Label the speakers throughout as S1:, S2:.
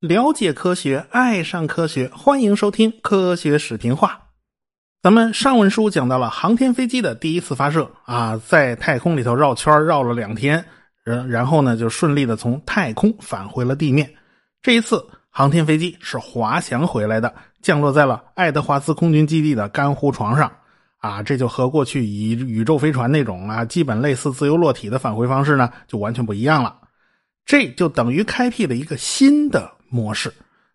S1: 了解科学，爱上科学，欢迎收听科学视频化。咱们上文书讲到了航天飞机的第一次发射啊，在太空里头绕圈绕了两天，然然后呢就顺利的从太空返回了地面。这一次航天飞机是滑翔回来的，降落在了爱德华兹空军基地的干湖床上。啊，这就和过去以宇宙飞船那种啊，基本类似自由落体的返回方式呢，就完全不一样了。这就等于开辟了一个新的模式。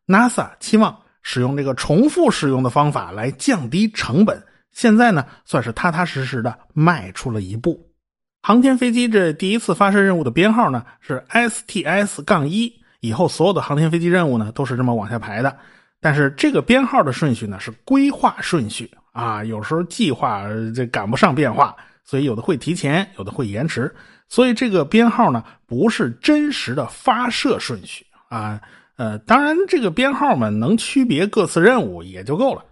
S1: NASA 期望使用这个重复使用的方法来降低成本，现在呢，算是踏踏实实的迈出了一步。航天飞机这第一次发射任务的编号呢是 STS- 杠一，以后所有的航天飞机任务呢都是这么往下排的。但是这个编号的顺序呢是规划顺序。啊，有时候计划这赶不上变化，所以有的会提前，有的会延迟，所以这个编号呢不是真实的发射顺序啊。呃，当然这个编号嘛能区别各次任务也就够了。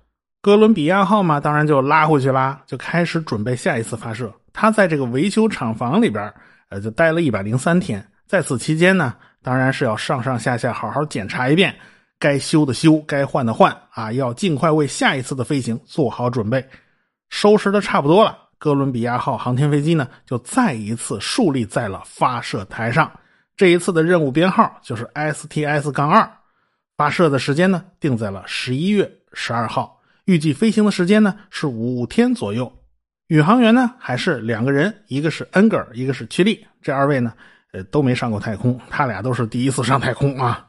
S1: 哥伦比亚号嘛，当然就拉回去啦，就开始准备下一次发射。他在这个维修厂房里边，呃，就待了一百零三天，在此期间呢，当然是要上上下下好好检查一遍。该修的修，该换的换啊！要尽快为下一次的飞行做好准备。收拾的差不多了，哥伦比亚号航天飞机呢，就再一次竖立在了发射台上。这一次的任务编号就是 STS- 杠二，发射的时间呢定在了十一月十二号，预计飞行的时间呢是五天左右。宇航员呢还是两个人，一个是恩格尔，一个是屈利。这二位呢，呃，都没上过太空，他俩都是第一次上太空啊。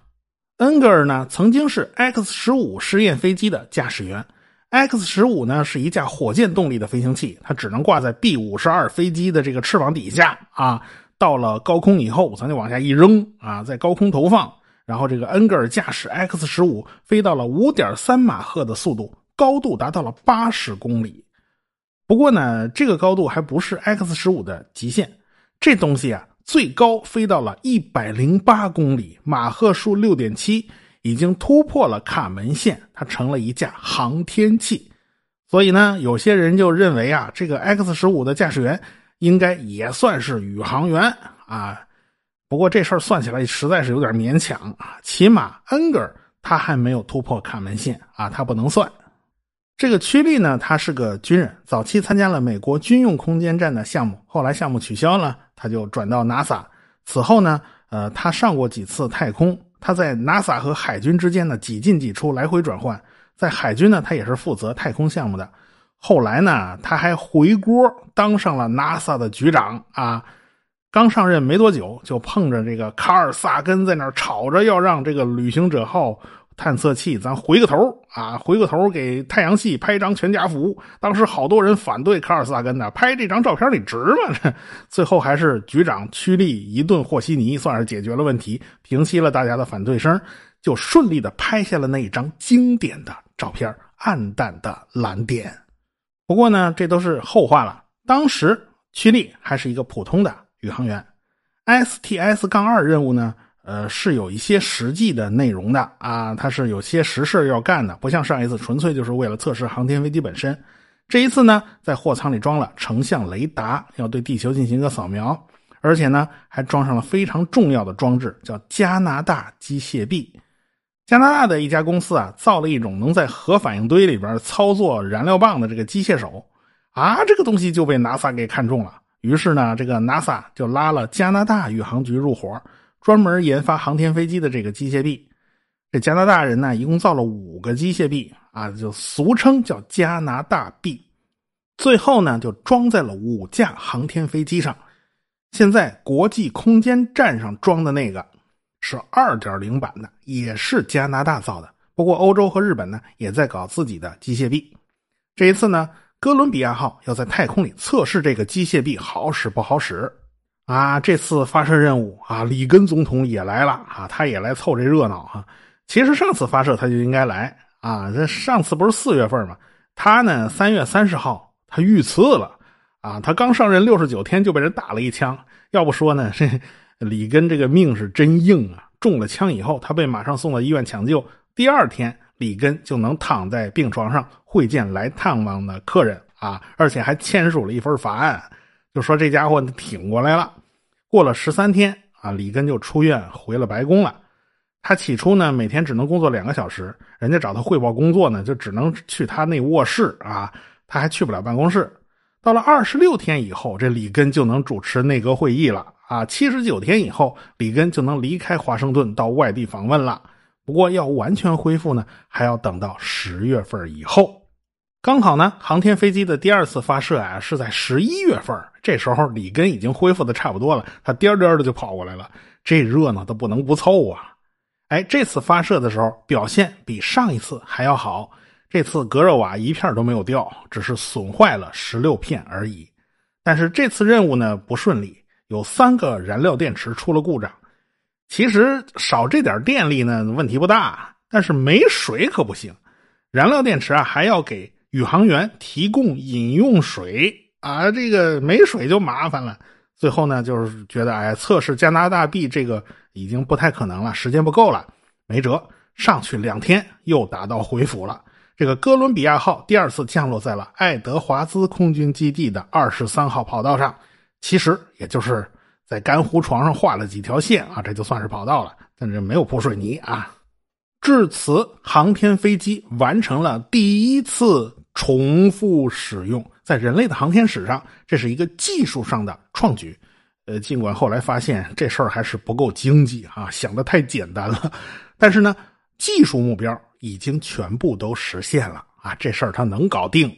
S1: 恩格尔呢，曾经是 X 十五实验飞机的驾驶员。X 十五呢是一架火箭动力的飞行器，它只能挂在 B 五十二飞机的这个翅膀底下啊。到了高空以后，咱就往下一扔啊，在高空投放。然后这个恩格尔驾驶 X 十五飞到了五点三马赫的速度，高度达到了八十公里。不过呢，这个高度还不是 X 十五的极限，这东西啊。最高飞到了一百零八公里，马赫数六点七，已经突破了卡门线，它成了一架航天器。所以呢，有些人就认为啊，这个 X 十五的驾驶员应该也算是宇航员啊。不过这事儿算起来实在是有点勉强啊，起码恩格尔他还没有突破卡门线啊，他不能算。这个屈利呢，他是个军人，早期参加了美国军用空间站的项目，后来项目取消了。他就转到 NASA，此后呢，呃，他上过几次太空。他在 NASA 和海军之间呢几进几出，来回转换。在海军呢，他也是负责太空项目的。后来呢，他还回锅当上了 NASA 的局长啊。刚上任没多久，就碰着这个卡尔萨根在那吵着要让这个旅行者号。探测器，咱回个头啊，回个头给太阳系拍张全家福。当时好多人反对卡尔萨根呢，拍这张照片你值吗？这 最后还是局长屈利一顿和稀泥，算是解决了问题，平息了大家的反对声，就顺利的拍下了那一张经典的照片，暗淡的蓝点。不过呢，这都是后话了。当时屈利还是一个普通的宇航员，STS- 杠二任务呢。呃，是有一些实际的内容的啊，它是有些实事要干的，不像上一次纯粹就是为了测试航天飞机本身。这一次呢，在货舱里装了成像雷达，要对地球进行一个扫描，而且呢，还装上了非常重要的装置，叫加拿大机械臂。加拿大的一家公司啊，造了一种能在核反应堆里边操作燃料棒的这个机械手啊，这个东西就被 NASA 给看中了。于是呢，这个 NASA 就拉了加拿大宇航局入伙。专门研发航天飞机的这个机械臂，这加拿大人呢，一共造了五个机械臂啊，就俗称叫加拿大臂。最后呢，就装在了五架航天飞机上。现在国际空间站上装的那个是二点零版的，也是加拿大造的。不过欧洲和日本呢，也在搞自己的机械臂。这一次呢，哥伦比亚号要在太空里测试这个机械臂好使不好使。啊，这次发射任务啊，里根总统也来了啊，他也来凑这热闹哈。其实上次发射他就应该来啊，这上次不是四月份吗？他呢三月三十号他遇刺了啊，他刚上任六十九天就被人打了一枪。要不说呢，这里根这个命是真硬啊，中了枪以后他被马上送到医院抢救，第二天里根就能躺在病床上会见来探望的客人啊，而且还签署了一份法案。就说这家伙挺过来了。过了十三天啊，里根就出院回了白宫了。他起初呢，每天只能工作两个小时，人家找他汇报工作呢，就只能去他那卧室啊，他还去不了办公室。到了二十六天以后，这里根就能主持内阁会议了啊！七十九天以后，里根就能离开华盛顿到外地访问了。不过要完全恢复呢，还要等到十月份以后。刚好呢，航天飞机的第二次发射啊是在十一月份，这时候里根已经恢复的差不多了，他颠颠的就跑过来了，这热闹都不能不凑啊！哎，这次发射的时候表现比上一次还要好。这次隔热瓦一片都没有掉，只是损坏了十六片而已。但是这次任务呢不顺利，有三个燃料电池出了故障。其实少这点电力呢问题不大，但是没水可不行。燃料电池啊还要给宇航员提供饮用水啊，这个没水就麻烦了。最后呢就是觉得哎，测试加拿大币这个已经不太可能了，时间不够了，没辙，上去两天又打道回府了。这个哥伦比亚号第二次降落在了爱德华兹空军基地的二十三号跑道上，其实也就是在干湖床上画了几条线啊，这就算是跑道了，但是没有铺水泥啊。至此，航天飞机完成了第一次重复使用，在人类的航天史上，这是一个技术上的创举。呃，尽管后来发现这事儿还是不够经济啊，想的太简单了，但是呢，技术目标。已经全部都实现了啊！这事儿他能搞定。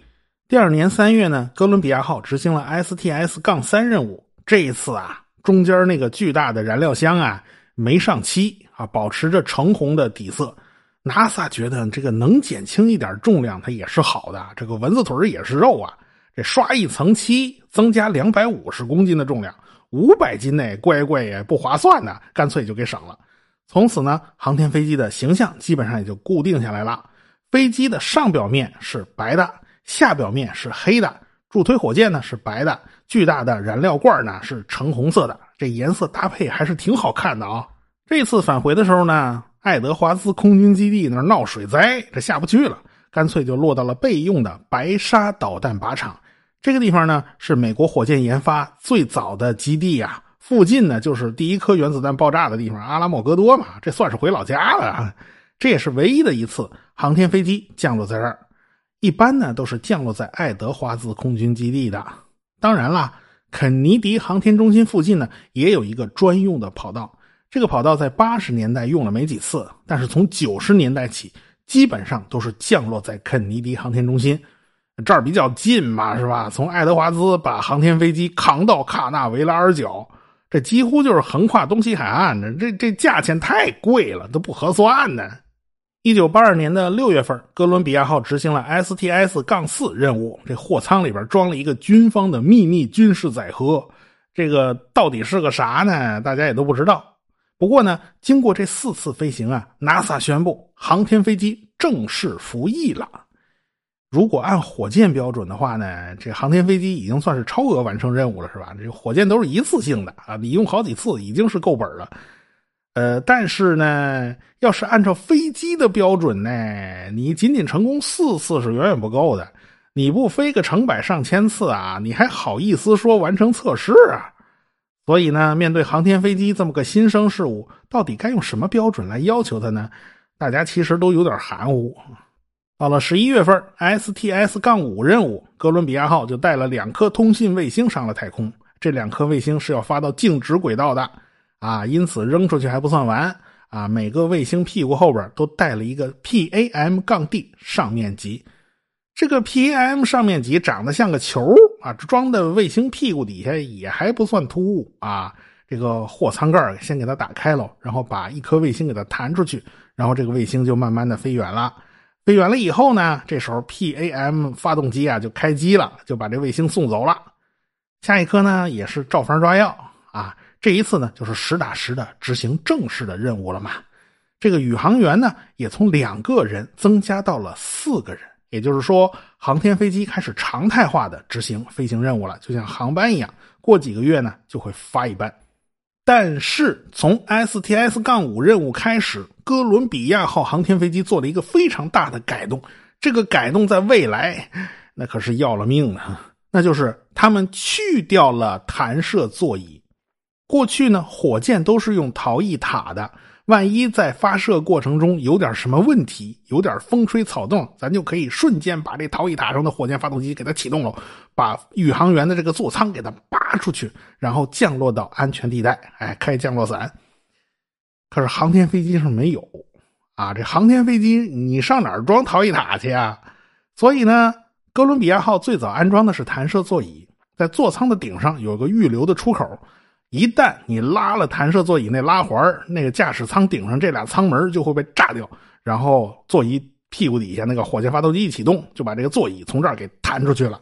S1: 第二年三月呢，哥伦比亚号执行了 STS- 杠三任务。这一次啊，中间那个巨大的燃料箱啊没上漆啊，保持着橙红的底色。NASA 觉得这个能减轻一点重量，它也是好的。这个蚊子腿也是肉啊，这刷一层漆，增加两百五十公斤的重量，五百斤内乖乖也不划算的，干脆就给省了。从此呢，航天飞机的形象基本上也就固定下来了。飞机的上表面是白的，下表面是黑的。助推火箭呢是白的，巨大的燃料罐呢是橙红色的。这颜色搭配还是挺好看的啊。这次返回的时候呢，爱德华兹空军基地那闹水灾，这下不去了，干脆就落到了备用的白沙导弹靶场。这个地方呢是美国火箭研发最早的基地呀。附近呢，就是第一颗原子弹爆炸的地方阿拉莫戈多嘛，这算是回老家了。啊这也是唯一的一次航天飞机降落在这儿。一般呢都是降落在爱德华兹空军基地的。当然啦，肯尼迪航天中心附近呢也有一个专用的跑道。这个跑道在八十年代用了没几次，但是从九十年代起，基本上都是降落在肯尼迪航天中心。这儿比较近嘛，是吧？从爱德华兹把航天飞机扛到卡纳维拉尔角。这几乎就是横跨东西海岸，这这这价钱太贵了，都不合算呢。一九八二年的六月份，哥伦比亚号执行了 STS- 杠四任务，这货舱里边装了一个军方的秘密军事载荷，这个到底是个啥呢？大家也都不知道。不过呢，经过这四次飞行啊，NASA 宣布航天飞机正式服役了。如果按火箭标准的话呢，这航天飞机已经算是超额完成任务了，是吧？这火箭都是一次性的啊，你用好几次已经是够本了。呃，但是呢，要是按照飞机的标准呢，你仅仅成功四次是远远不够的。你不飞个成百上千次啊，你还好意思说完成测试啊？所以呢，面对航天飞机这么个新生事物，到底该用什么标准来要求它呢？大家其实都有点含糊。到了十一月份，STS- 杠五任务，哥伦比亚号就带了两颗通信卫星上了太空。这两颗卫星是要发到静止轨道的，啊，因此扔出去还不算完啊。每个卫星屁股后边都带了一个 PAM- 杠 D 上面级。这个 PAM 上面级长得像个球啊，装的卫星屁股底下也还不算突兀啊。这个货舱盖先给它打开了，然后把一颗卫星给它弹出去，然后这个卫星就慢慢的飞远了。飞远了以后呢，这时候 PAM 发动机啊就开机了，就把这卫星送走了。下一颗呢也是照方抓药啊，这一次呢就是实打实的执行正式的任务了嘛。这个宇航员呢也从两个人增加到了四个人，也就是说，航天飞机开始常态化的执行飞行任务了，就像航班一样，过几个月呢就会发一班。但是从 STS- 杠五任务开始，哥伦比亚号航天飞机做了一个非常大的改动。这个改动在未来，那可是要了命了。那就是他们去掉了弹射座椅。过去呢，火箭都是用逃逸塔的。万一在发射过程中有点什么问题，有点风吹草动，咱就可以瞬间把这逃逸塔上的火箭发动机给它启动了，把宇航员的这个座舱给它拔出去，然后降落到安全地带，哎，开降落伞。可是航天飞机上没有啊，这航天飞机你上哪儿装逃逸塔去啊？所以呢，哥伦比亚号最早安装的是弹射座椅，在座舱的顶上有个预留的出口。一旦你拉了弹射座椅那拉环那个驾驶舱顶上这俩舱门就会被炸掉，然后座椅屁股底下那个火箭发动机一启动，就把这个座椅从这儿给弹出去了。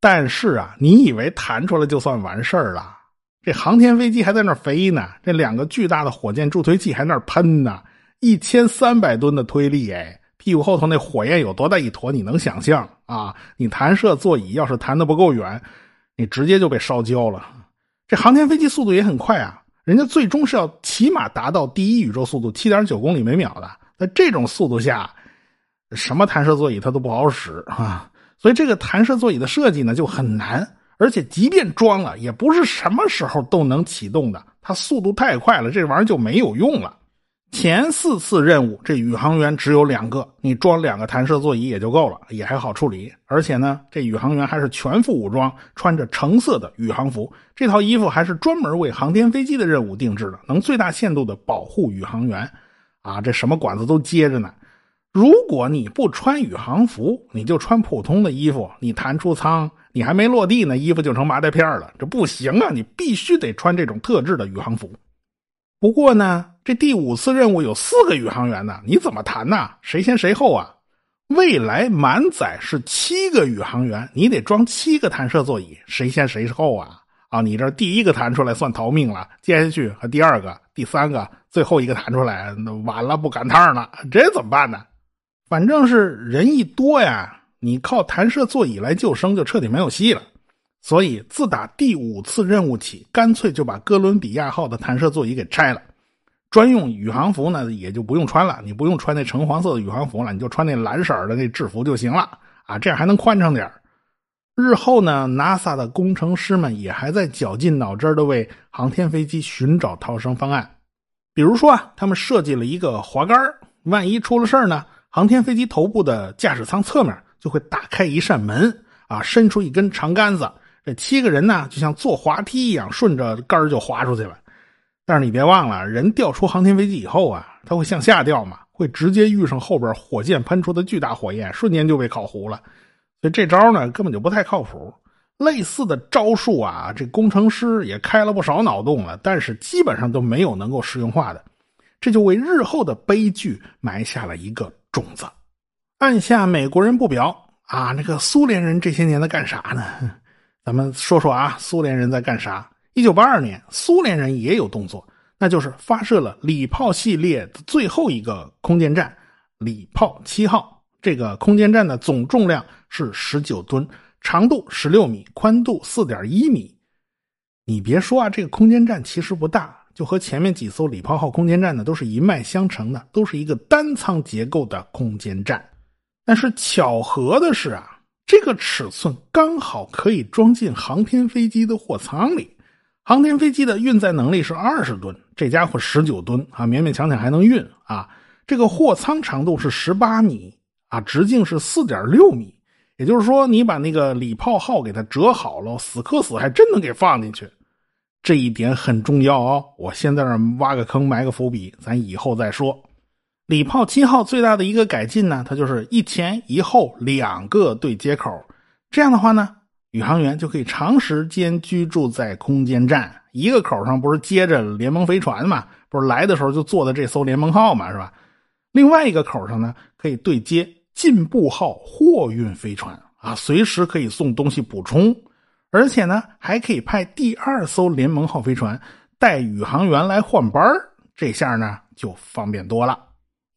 S1: 但是啊，你以为弹出来就算完事儿了？这航天飞机还在那儿飞呢，这两个巨大的火箭助推器还那儿喷呢，一千三百吨的推力，哎，屁股后头那火焰有多大一坨？你能想象啊？你弹射座椅要是弹的不够远，你直接就被烧焦了。这航天飞机速度也很快啊，人家最终是要起码达到第一宇宙速度七点九公里每秒的。在这种速度下，什么弹射座椅它都不好使啊。所以这个弹射座椅的设计呢就很难，而且即便装了，也不是什么时候都能启动的。它速度太快了，这玩意儿就没有用了。前四次任务，这宇航员只有两个，你装两个弹射座椅也就够了，也还好处理。而且呢，这宇航员还是全副武装，穿着橙色的宇航服，这套衣服还是专门为航天飞机的任务定制的，能最大限度的保护宇航员。啊，这什么管子都接着呢。如果你不穿宇航服，你就穿普通的衣服，你弹出舱，你还没落地呢，衣服就成麻袋片了，这不行啊！你必须得穿这种特制的宇航服。不过呢，这第五次任务有四个宇航员呢，你怎么谈呢？谁先谁后啊？未来满载是七个宇航员，你得装七个弹射座椅，谁先谁后啊？啊，你这第一个弹出来算逃命了，接下去和第二个、第三个、最后一个弹出来，那完了不赶趟了，这怎么办呢？反正是人一多呀，你靠弹射座椅来救生就彻底没有戏了。所以，自打第五次任务起，干脆就把哥伦比亚号的弹射座椅给拆了，专用宇航服呢也就不用穿了。你不用穿那橙黄色的宇航服了，你就穿那蓝色的那制服就行了啊，这样还能宽敞点日后呢，NASA 的工程师们也还在绞尽脑汁的为航天飞机寻找逃生方案。比如说啊，他们设计了一个滑杆万一出了事呢，航天飞机头部的驾驶舱侧面就会打开一扇门啊，伸出一根长杆子。这七个人呢，就像坐滑梯一样，顺着杆就滑出去了。但是你别忘了，人掉出航天飞机以后啊，它会向下掉嘛，会直接遇上后边火箭喷出的巨大火焰，瞬间就被烤糊了。所以这招呢，根本就不太靠谱。类似的招数啊，这工程师也开了不少脑洞了，但是基本上都没有能够实用化的。这就为日后的悲剧埋下了一个种子。按下美国人不表啊，那个苏联人这些年在干啥呢？咱们说说啊，苏联人在干啥？一九八二年，苏联人也有动作，那就是发射了礼炮系列的最后一个空间站——礼炮七号。这个空间站的总重量是十九吨，长度十六米，宽度四点一米。你别说啊，这个空间站其实不大，就和前面几艘礼炮号空间站呢，都是一脉相承的，都是一个单舱结构的空间站。但是巧合的是啊。这个尺寸刚好可以装进航天飞机的货舱里。航天飞机的运载能力是二十吨，这家伙十九吨啊，勉勉强强还能运啊。这个货舱长度是十八米啊，直径是四点六米。也就是说，你把那个礼炮号给它折好了，死磕死还真能给放进去。这一点很重要哦。我先在这挖个坑，埋个伏笔，咱以后再说。礼炮七号最大的一个改进呢，它就是一前一后两个对接口。这样的话呢，宇航员就可以长时间居住在空间站。一个口上不是接着联盟飞船嘛？不是来的时候就坐的这艘联盟号嘛？是吧？另外一个口上呢，可以对接进步号货运飞船啊，随时可以送东西补充。而且呢，还可以派第二艘联盟号飞船带宇航员来换班这下呢就方便多了。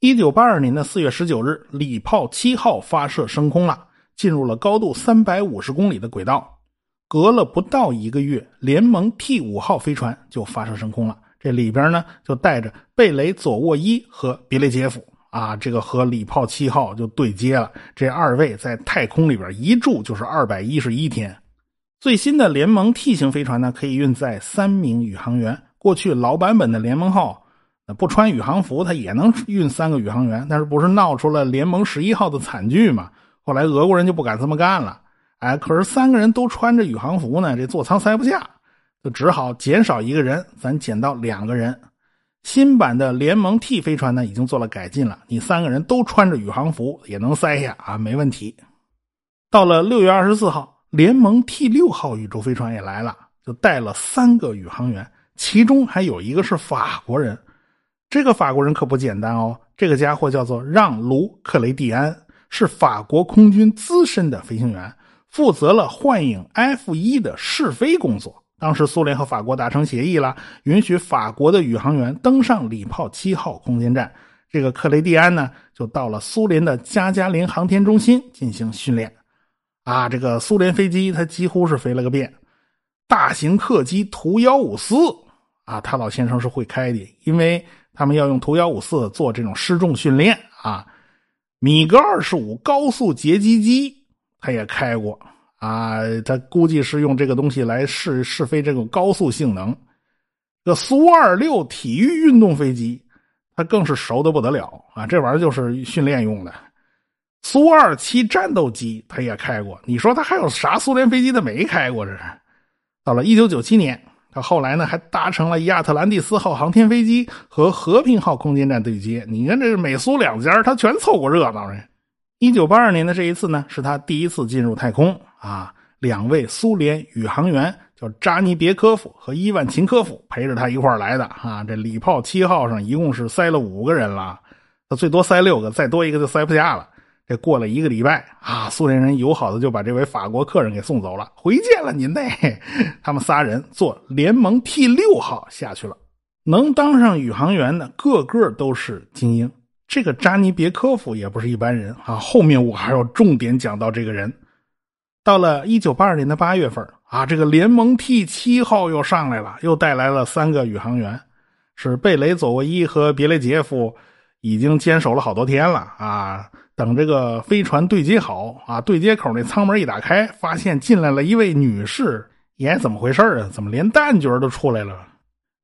S1: 一九八二年的四月十九日，礼炮七号发射升空了，进入了高度三百五十公里的轨道。隔了不到一个月，联盟 T 五号飞船就发射升空了。这里边呢，就带着贝雷佐沃伊和别列杰夫啊，这个和礼炮七号就对接了。这二位在太空里边一住就是二百一十一天。最新的联盟 T 型飞船呢，可以运载三名宇航员。过去老版本的联盟号，不穿宇航服，他也能运三个宇航员，但是不是闹出了联盟十一号的惨剧嘛？后来俄国人就不敢这么干了。哎，可是三个人都穿着宇航服呢，这座舱塞不下，就只好减少一个人，咱减到两个人。新版的联盟 T 飞船呢，已经做了改进了，你三个人都穿着宇航服也能塞下啊，没问题。到了六月二十四号，联盟 T 六号宇宙飞船也来了，就带了三个宇航员。其中还有一个是法国人，这个法国人可不简单哦。这个家伙叫做让·卢·克雷蒂安，是法国空军资深的飞行员，负责了幻影 F 一的试飞工作。当时苏联和法国达成协议了，允许法国的宇航员登上礼炮七号空间站。这个克雷蒂安呢，就到了苏联的加加林航天中心进行训练。啊，这个苏联飞机他几乎是飞了个遍，大型客机图幺五四。啊，他老先生是会开的，因为他们要用图幺五四做这种失重训练啊。米格二十五高速截击机他也开过啊，他估计是用这个东西来试试飞这种高速性能。这苏二六体育运动飞机，他更是熟的不得了啊，这玩意儿就是训练用的。苏二七战斗机他也开过，你说他还有啥苏联飞机他没开过？这是到了一九九七年。他后来呢，还搭乘了亚特兰蒂斯号航天飞机和和平号空间站对接。你看，这是美苏两家，他全凑过热闹。一九八二年的这一次呢，是他第一次进入太空啊。两位苏联宇航员叫扎尼别科夫和伊万琴科夫陪着他一块来的啊。这礼炮七号上一共是塞了五个人了，他最多塞六个，再多一个就塞不下了。这过了一个礼拜啊，苏联人友好的就把这位法国客人给送走了，回见了您嘞。他们仨人坐联盟 T 六号下去了，能当上宇航员的个个都是精英。这个扎尼别科夫也不是一般人啊，后面我还要重点讲到这个人。到了一九八二年的八月份啊，这个联盟 T 七号又上来了，又带来了三个宇航员，是贝雷佐沃伊和别雷杰夫，已经坚守了好多天了啊。等这个飞船对接好啊，对接口那舱门一打开，发现进来了一位女士，耶，怎么回事啊？怎么连旦角都出来了？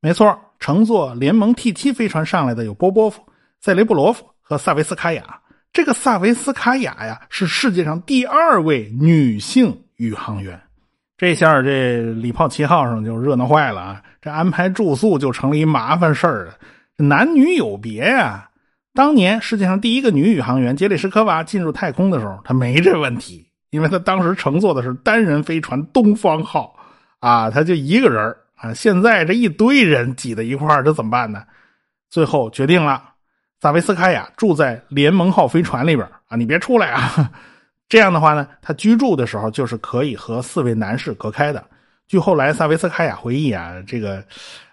S1: 没错，乘坐联盟 T 七飞船上来的有波波夫、塞雷布罗夫和萨维斯卡娅。这个萨维斯卡娅呀，是世界上第二位女性宇航员。这下这礼炮七号上就热闹坏了啊！这安排住宿就成了一麻烦事儿了，男女有别呀。当年世界上第一个女宇航员杰里什科娃进入太空的时候，她没这问题，因为她当时乘坐的是单人飞船东方号，啊，她就一个人啊。现在这一堆人挤在一块儿，这怎么办呢？最后决定了，萨维斯卡娅住在联盟号飞船里边啊，你别出来啊。这样的话呢，她居住的时候就是可以和四位男士隔开的。据后来萨维斯卡娅回忆啊，这个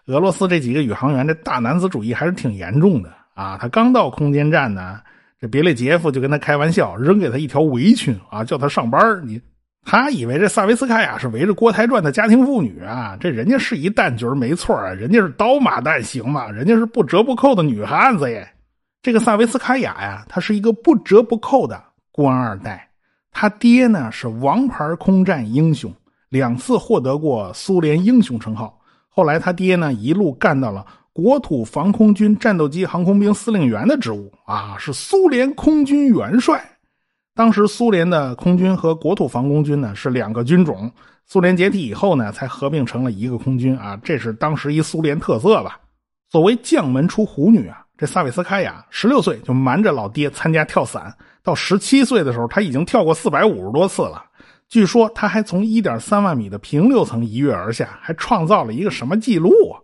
S1: 俄罗斯这几个宇航员这大男子主义还是挺严重的。啊，他刚到空间站呢，这别列杰夫就跟他开玩笑，扔给他一条围裙啊，叫他上班你他以为这萨维斯卡娅是围着锅台转的家庭妇女啊，这人家是一旦角没错啊，人家是刀马旦行嘛，人家是不折不扣的女汉子耶。这个萨维斯卡娅呀，她是一个不折不扣的官二代，他爹呢是王牌空战英雄，两次获得过苏联英雄称号。后来他爹呢一路干到了。国土防空军战斗机航空兵司令员的职务啊，是苏联空军元帅。当时苏联的空军和国土防空军呢是两个军种。苏联解体以后呢，才合并成了一个空军啊，这是当时一苏联特色吧。作为将门出虎女啊，这萨维斯卡娅十六岁就瞒着老爹参加跳伞，到十七岁的时候，他已经跳过四百五十多次了。据说他还从一点三万米的平流层一跃而下，还创造了一个什么记录啊？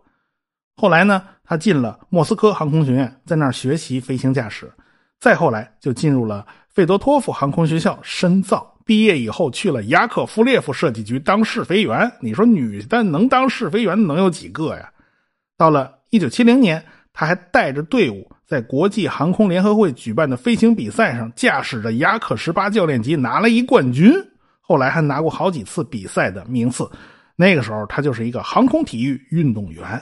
S1: 后来呢，他进了莫斯科航空学院，在那儿学习飞行驾驶。再后来就进入了费多托夫航空学校深造。毕业以后去了雅可夫列夫设计局当试飞员。你说女的能当试飞员能有几个呀？到了一九七零年，他还带着队伍在国际航空联合会举办的飞行比赛上，驾驶着雅可十八教练机拿了一冠军。后来还拿过好几次比赛的名次。那个时候他就是一个航空体育运动员。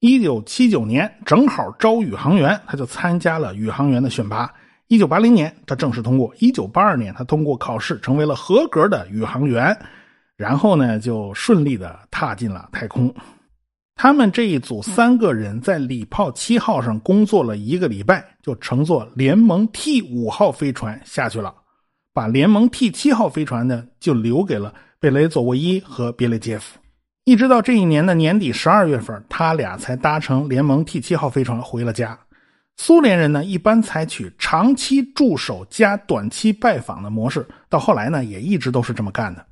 S1: 一九七九年正好招宇航员，他就参加了宇航员的选拔。一九八零年他正式通过。一九八二年他通过考试，成为了合格的宇航员。然后呢就顺利的踏进了太空。他们这一组三个人在礼炮七号上工作了一个礼拜，就乘坐联盟 T 五号飞船下去了，把联盟 T 七号飞船呢就留给了贝雷佐沃伊和别列杰夫。一直到这一年的年底十二月份，他俩才搭乘联盟 T 七号飞船回了家。苏联人呢一般采取长期驻守加短期拜访的模式，到后来呢也一直都是这么干的。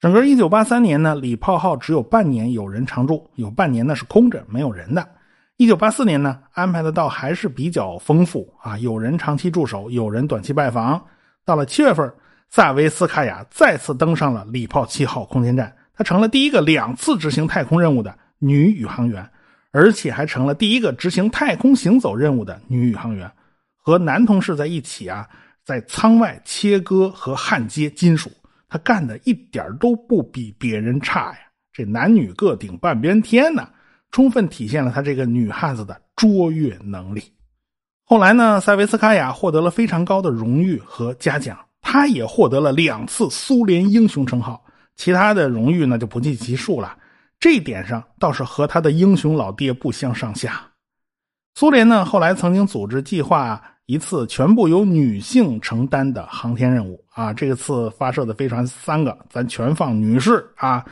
S1: 整个一九八三年呢，礼炮号只有半年有人常驻，有半年呢是空着没有人的。一九八四年呢，安排的倒还是比较丰富啊，有人长期驻守，有人短期拜访。到了七月份，萨维斯卡娅再次登上了礼炮七号空间站，她成了第一个两次执行太空任务的女宇航员，而且还成了第一个执行太空行走任务的女宇航员。和男同事在一起啊，在舱外切割和焊接金属。他干的一点都不比别人差呀！这男女各顶半边天呢，充分体现了他这个女汉子的卓越能力。后来呢，塞维斯卡娅获得了非常高的荣誉和嘉奖，她也获得了两次苏联英雄称号，其他的荣誉呢就不计其数了。这一点上倒是和他的英雄老爹不相上下。苏联呢后来曾经组织计划。一次全部由女性承担的航天任务啊！这次发射的飞船三个，咱全放女士啊！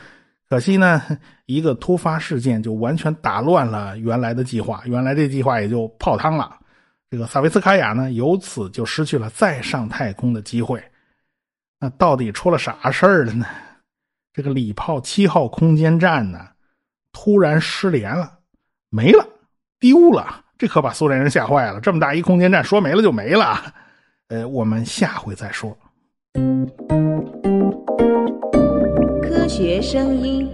S1: 可惜呢，一个突发事件就完全打乱了原来的计划，原来这计划也就泡汤了。这个萨维斯卡娅呢，由此就失去了再上太空的机会。那到底出了啥事儿了呢？这个礼炮七号空间站呢，突然失联了，没了，丢了。这可把苏联人吓坏了！这么大一空间站，说没了就没了。呃，我们下回再说。
S2: 科学声音。